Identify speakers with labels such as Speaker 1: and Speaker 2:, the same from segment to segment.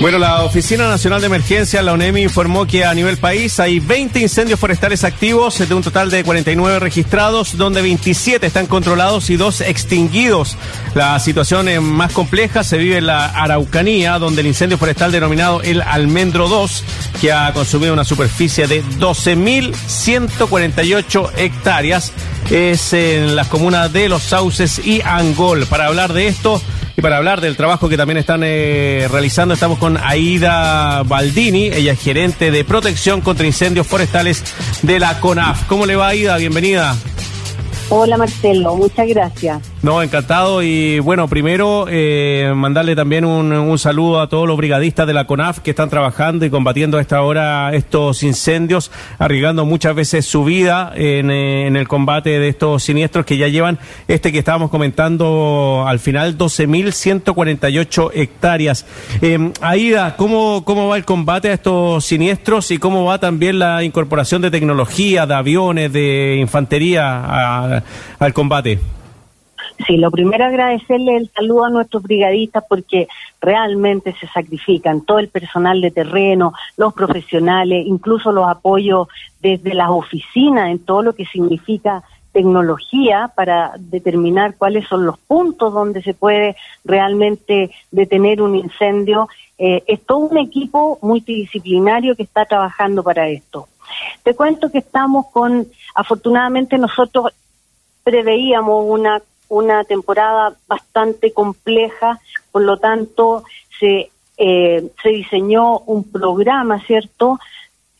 Speaker 1: Bueno, la Oficina Nacional de Emergencia, la ONEMI, informó que a nivel país hay 20 incendios forestales activos, de un total de 49 registrados, donde 27 están controlados y dos extinguidos. La situación más compleja se vive en la Araucanía, donde el incendio forestal denominado el Almendro 2, que ha consumido una superficie de 12.148 hectáreas, es en las comunas de Los Sauces y Angol. Para hablar de esto, y para hablar del trabajo que también están eh, realizando, estamos con Aida Baldini, ella es gerente de protección contra incendios forestales de la CONAF. ¿Cómo le va, Aida? Bienvenida.
Speaker 2: Hola Marcelo, muchas gracias.
Speaker 1: No, encantado. Y bueno, primero eh, mandarle también un, saludo a todos los brigadistas de la CONAF que están trabajando y combatiendo a esta hora estos incendios, arriesgando muchas veces su vida en, eh, el combate de estos siniestros que ya llevan este que estábamos comentando al final, 12.148 hectáreas. Eh, Aida, ¿cómo, ¿cómo va el combate a estos siniestros y cómo va también la incorporación de tecnología, de aviones, de infantería al combate?
Speaker 2: Sí, lo primero agradecerle el saludo a nuestros brigadistas porque realmente se sacrifican todo el personal de terreno, los profesionales, incluso los apoyos desde las oficinas en todo lo que significa tecnología para determinar cuáles son los puntos donde se puede realmente detener un incendio. Eh, es todo un equipo multidisciplinario que está trabajando para esto. Te cuento que estamos con, afortunadamente nosotros preveíamos una, una temporada bastante compleja, por lo tanto se, eh, se diseñó un programa, ¿cierto?,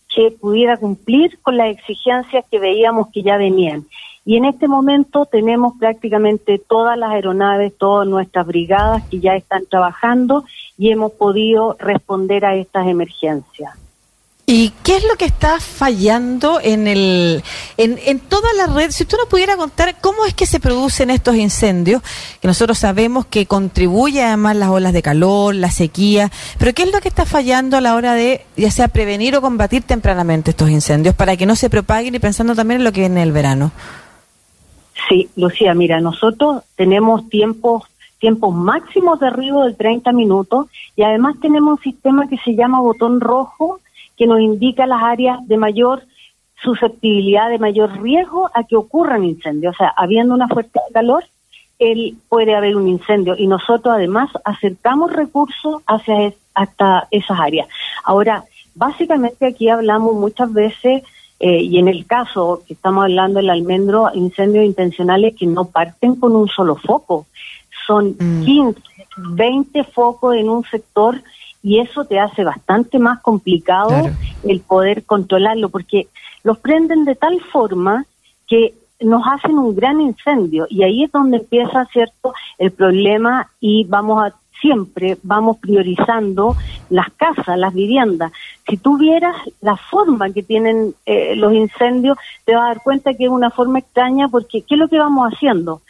Speaker 2: que pudiera cumplir con las exigencias que veíamos que ya venían. Y en este momento tenemos prácticamente todas las aeronaves, todas nuestras brigadas que ya están trabajando y hemos podido responder a estas emergencias.
Speaker 3: ¿Y qué es lo que está fallando en, el, en, toda la red? Si usted nos pudiera contar cómo es que se producen estos incendios, que nosotros sabemos que contribuye además las olas de calor, la sequía, pero ¿qué es lo que está fallando a la hora de ya sea prevenir o combatir tempranamente estos incendios para que no se propaguen y pensando también en lo que viene el verano?
Speaker 2: Sí, Lucía, mira, nosotros tenemos tiempos tiempos máximos de arribo de 30 minutos y además tenemos un sistema que se llama botón rojo que nos indica las áreas de mayor susceptibilidad, de mayor riesgo a que ocurran incendios. O sea, habiendo una fuerte calor, él puede haber un incendio y nosotros además acercamos recursos hacia hasta esas áreas. Ahora, básicamente aquí hablamos muchas veces eh, y en el caso que estamos hablando del almendro, incendios intencionales que no parten con un solo foco, son 15, mm. 20 focos en un sector y eso te hace bastante más complicado el poder controlarlo, porque los prenden de tal forma que nos hacen un gran incendio y ahí es donde empieza cierto el problema y vamos a siempre vamos priorizando las casas, las viviendas. Si tú vieras la forma que tienen eh, los incendios, te vas a dar cuenta que es una forma extraña porque ¿qué es lo que vamos haciendo?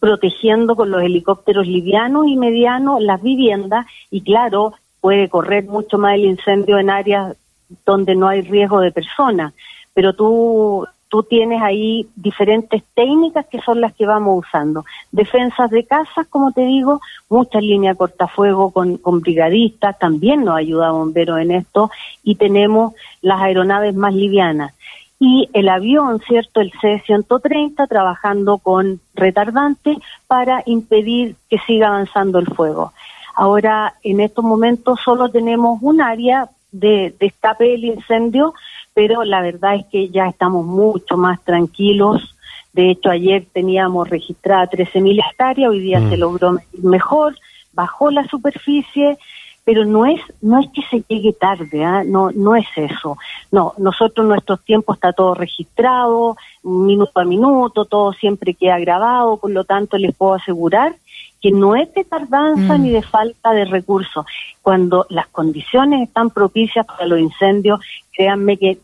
Speaker 2: protegiendo con los helicópteros livianos y medianos las viviendas y claro, puede correr mucho más el incendio en áreas donde no hay riesgo de personas, pero tú tú tienes ahí diferentes técnicas que son las que vamos usando. Defensas de casas, como te digo, muchas líneas cortafuego con, con brigadistas, también nos ayuda bomberos en esto, y tenemos las aeronaves más livianas. Y el avión, ¿cierto? El C-130 trabajando con retardantes para impedir que siga avanzando el fuego. Ahora, en estos momentos solo tenemos un área de, escape del incendio, pero la verdad es que ya estamos mucho más tranquilos. De hecho, ayer teníamos registrada 13.000 hectáreas, hoy día se mm. logró mejor, bajó la superficie, pero no es no es que se llegue tarde, ¿ah? no no es eso. No, nosotros nuestros tiempos está todo registrado, minuto a minuto, todo siempre queda grabado, por lo tanto les puedo asegurar que no es de tardanza mm. ni de falta de recursos. Cuando las condiciones están propicias para los incendios, créanme que...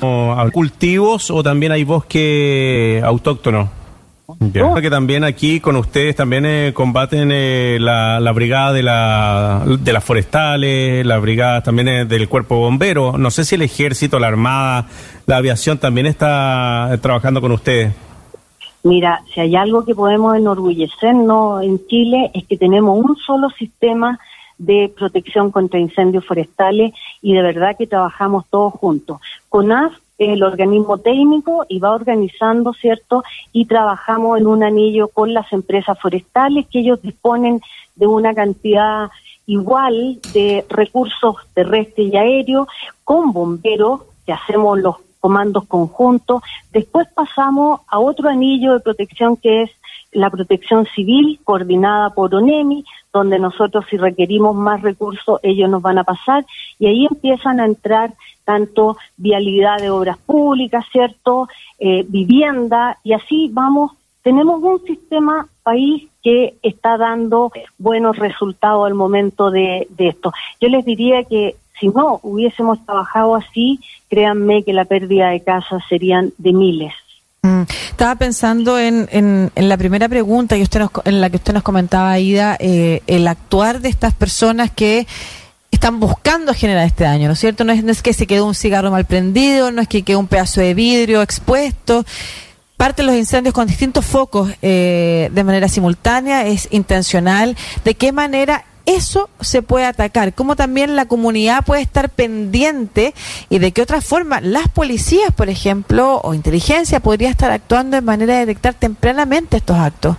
Speaker 1: ¿Hay cultivos o también hay bosque autóctono? Ya. Que también aquí con ustedes también eh, combaten eh, la, brigada de, la, de las forestales, la brigada también eh, del cuerpo bombero. No sé si el ejército, la armada, la aviación también está trabajando con ustedes.
Speaker 2: Mira, si hay algo que podemos enorgullecernos en Chile es que tenemos un solo sistema de protección contra incendios forestales y de verdad que trabajamos todos juntos. CONAF es el organismo técnico y va organizando, ¿cierto? Y trabajamos en un anillo con las empresas forestales que ellos disponen de una cantidad igual de recursos terrestres y aéreos, con bomberos, que hacemos los comandos conjuntos. Después pasamos a otro anillo de protección que es la protección civil coordinada por ONEMI, donde nosotros si requerimos más recursos ellos nos van a pasar y ahí empiezan a entrar tanto vialidad de obras públicas, ¿cierto? Eh, vivienda y así vamos. Tenemos un sistema país que está dando buenos resultados al momento de, de esto. Yo les diría que si no hubiésemos trabajado así, créanme que la pérdida de casas serían de miles.
Speaker 3: Mm. Estaba pensando en, en, la primera pregunta y usted en la que usted nos comentaba, Aida, eh, el actuar de estas personas que están buscando generar este daño, ¿no es cierto? No es, que se quedó un cigarro mal prendido, no es que quedó un pedazo de vidrio expuesto. Parte los incendios con distintos focos eh, de manera simultánea, es intencional. ¿De qué manera eso se puede atacar, cómo también la comunidad puede estar pendiente y de qué otra forma las policías, por ejemplo, o inteligencia podría estar actuando en manera de detectar tempranamente estos actos.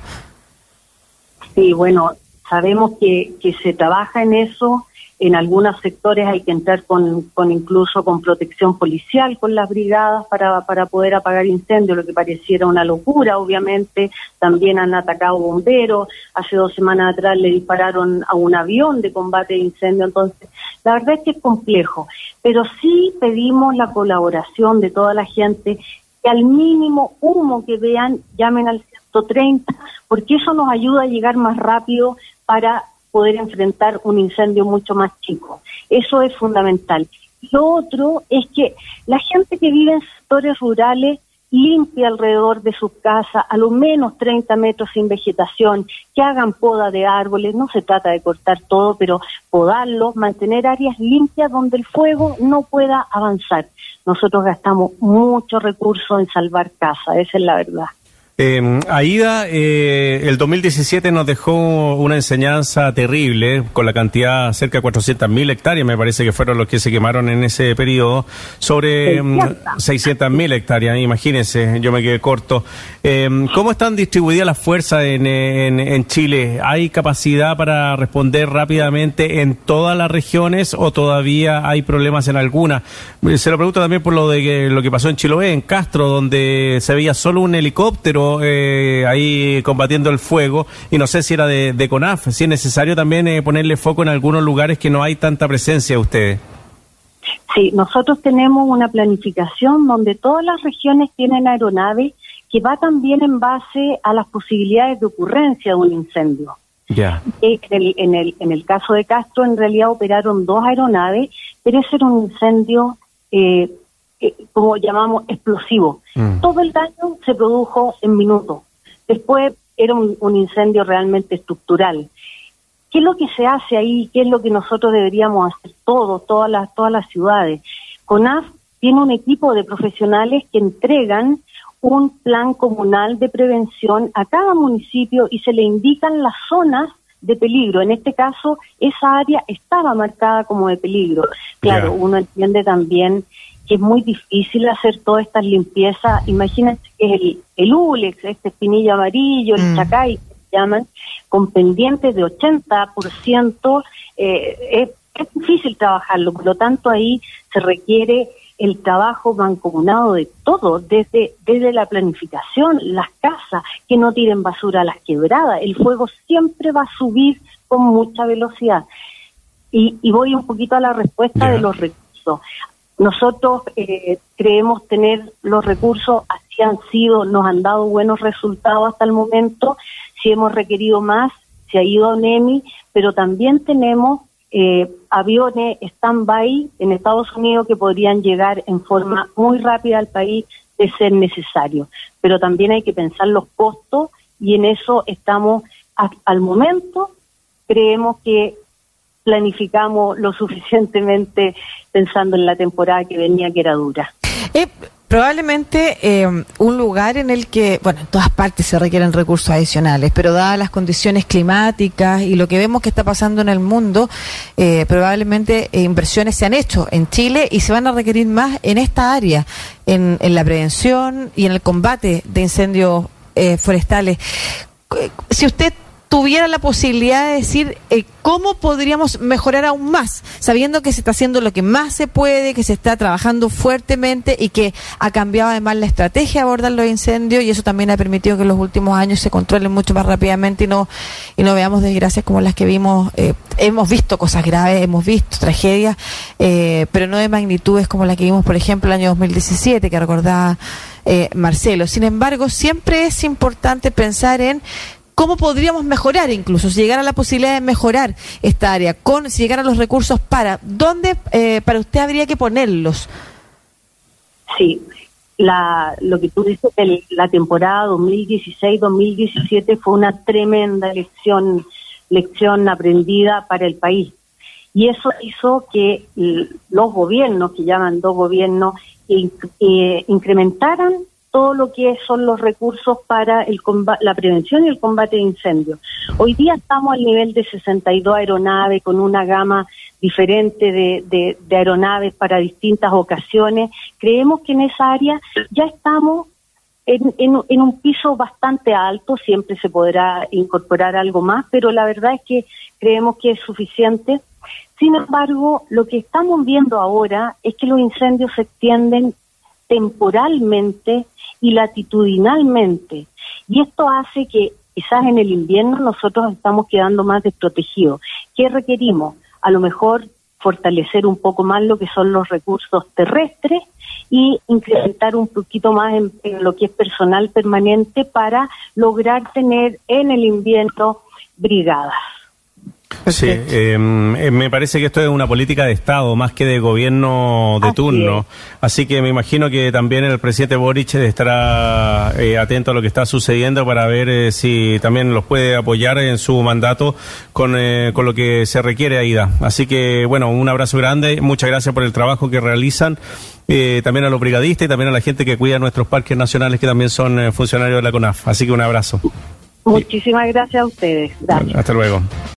Speaker 2: Sí, bueno, sabemos que, que se trabaja en eso, en algunos sectores hay que entrar con, con incluso con protección policial, con las brigadas para, para poder apagar incendios, lo que pareciera una locura, obviamente. También han atacado bomberos. Hace dos semanas atrás le dispararon a un avión de combate de incendio. Entonces, la verdad es que es complejo. Pero sí pedimos la colaboración de toda la gente que al mínimo humo que vean llamen al 130, porque eso nos ayuda a llegar más rápido para poder enfrentar un incendio mucho más chico. Eso es fundamental. Lo otro es que la gente que vive en sectores rurales limpie alrededor de sus casas, a lo menos 30 metros sin vegetación, que hagan poda de árboles, no se trata de cortar todo, pero podarlos, mantener áreas limpias donde el fuego no pueda avanzar. Nosotros gastamos mucho recurso en salvar casas, esa es la verdad.
Speaker 1: Eh, Aida, eh, el 2017 nos dejó una enseñanza terrible con la cantidad cerca de 400.000 hectáreas, me parece que fueron los que se quemaron en ese periodo, sobre 600.000 mm, hectáreas, imagínense, yo me quedé corto. Eh, ¿Cómo están distribuidas las fuerzas en, en, Chile? ¿Hay capacidad para responder rápidamente en todas las regiones o todavía hay problemas en algunas? Se lo pregunto también por lo de que, lo que pasó en Chiloé, en Castro, donde se veía solo un helicóptero eh, ahí combatiendo el fuego y no sé si era de, CONAF, si es necesario también eh, ponerle foco en algunos lugares que no hay tanta presencia de ustedes.
Speaker 2: Sí, nosotros tenemos una planificación donde todas las regiones tienen aeronaves que va también en base a las posibilidades de ocurrencia de un incendio.
Speaker 1: Ya.
Speaker 2: En, el, en, el, en el caso de Castro, en realidad operaron dos aeronaves, pero ese era un incendio eh, eh, como llamamos, explosivo. Mm. Todo el daño se produjo en minutos. Después era un, incendio realmente estructural. ¿Qué es lo que se hace ahí? ¿Qué es lo que nosotros deberíamos hacer todos, todas las, todas las ciudades? CONAF tiene un equipo de profesionales que entregan un plan comunal de prevención a cada municipio y se le indican las zonas de peligro. En este caso, esa área estaba marcada como de peligro. Claro, uno entiende también que es muy difícil hacer todas estas limpiezas. Imagínense que es el, el ULEX, este espinillo amarillo, el mm. chacay, que se llaman, con pendientes de 80%, eh, es, es difícil trabajarlo, por lo tanto ahí se requiere el trabajo mancomunado de todo, desde, desde la planificación, las casas, que no tiren basura a las quebradas, el fuego siempre va a subir con mucha velocidad. Y, y voy un poquito a la respuesta de los recursos. Nosotros eh, creemos tener los recursos, así han sido, nos han dado buenos resultados hasta el momento. Si hemos requerido más, se ha ido a NEMI, pero también tenemos eh, aviones stand-by en Estados Unidos que podrían llegar en forma muy rápida al país de ser necesario. Pero también hay que pensar los costos y en eso estamos al momento. Creemos que planificamos lo suficientemente pensando en la temporada que venía, que era dura.
Speaker 3: Eh, probablemente eh, un lugar en el que, bueno, en todas partes se requieren recursos adicionales, pero dadas las condiciones climáticas y lo que vemos que está pasando en el mundo, eh, probablemente eh, inversiones se han hecho en Chile y se van a requerir más en esta área, en, en la prevención y en el combate de incendios forestales. Si usted tuviera la posibilidad de decir eh, cómo podríamos mejorar aún más, sabiendo que se está haciendo lo que más se puede, que se está trabajando fuertemente y que ha cambiado además la estrategia de abordar los incendios y eso también ha permitido que en los últimos años se controlen mucho más rápidamente y no y no veamos desgracias como las que vimos. Eh, hemos visto cosas graves, hemos visto tragedias, eh, pero no de magnitudes como la que vimos, por ejemplo, el año 2017, que recordaba Marcelo. Sin embargo, siempre es importante pensar en cómo podríamos mejorar incluso, si llegara la posibilidad de mejorar esta área, con si llegaran los recursos para, ¿dónde eh, para usted habría que ponerlos?
Speaker 2: Sí, la, lo que tú dices, la temporada 2016-2017 fue una tremenda lección, lección aprendida para el país. Y eso hizo que los gobiernos, que llaman dos gobiernos, eh, incrementaran todo lo que son los recursos para el la prevención y el combate de incendios. Hoy día estamos al nivel de 62 aeronaves con una gama diferente de, aeronaves para distintas ocasiones. Creemos que en esa área ya estamos en, en, un piso bastante alto, siempre se podrá incorporar algo más, pero la verdad es que creemos que es suficiente. Sin embargo, lo que estamos viendo ahora es que los incendios se extienden temporalmente y latitudinalmente. Y esto hace que quizás en el invierno nosotros estamos quedando más desprotegidos. ¿Qué requerimos? A lo mejor fortalecer un poco más lo que son los recursos terrestres y incrementar un poquito más en, lo que es personal permanente para lograr tener en el invierno brigadas.
Speaker 1: Sí, em, eh, me parece que esto es una política de Estado más que de gobierno de turno. Así que me imagino que también el presidente Boric estará eh, atento a lo que está sucediendo para ver eh, si también los puede apoyar en su mandato con, con lo que se requiere, Aida. Así que, bueno, un abrazo grande. Muchas gracias por el trabajo que realizan. también a los brigadistas y también a la gente que cuida nuestros parques nacionales que también son funcionarios de la CONAF. Así que un abrazo.
Speaker 2: Muchísimas gracias a ustedes.
Speaker 1: Hasta luego.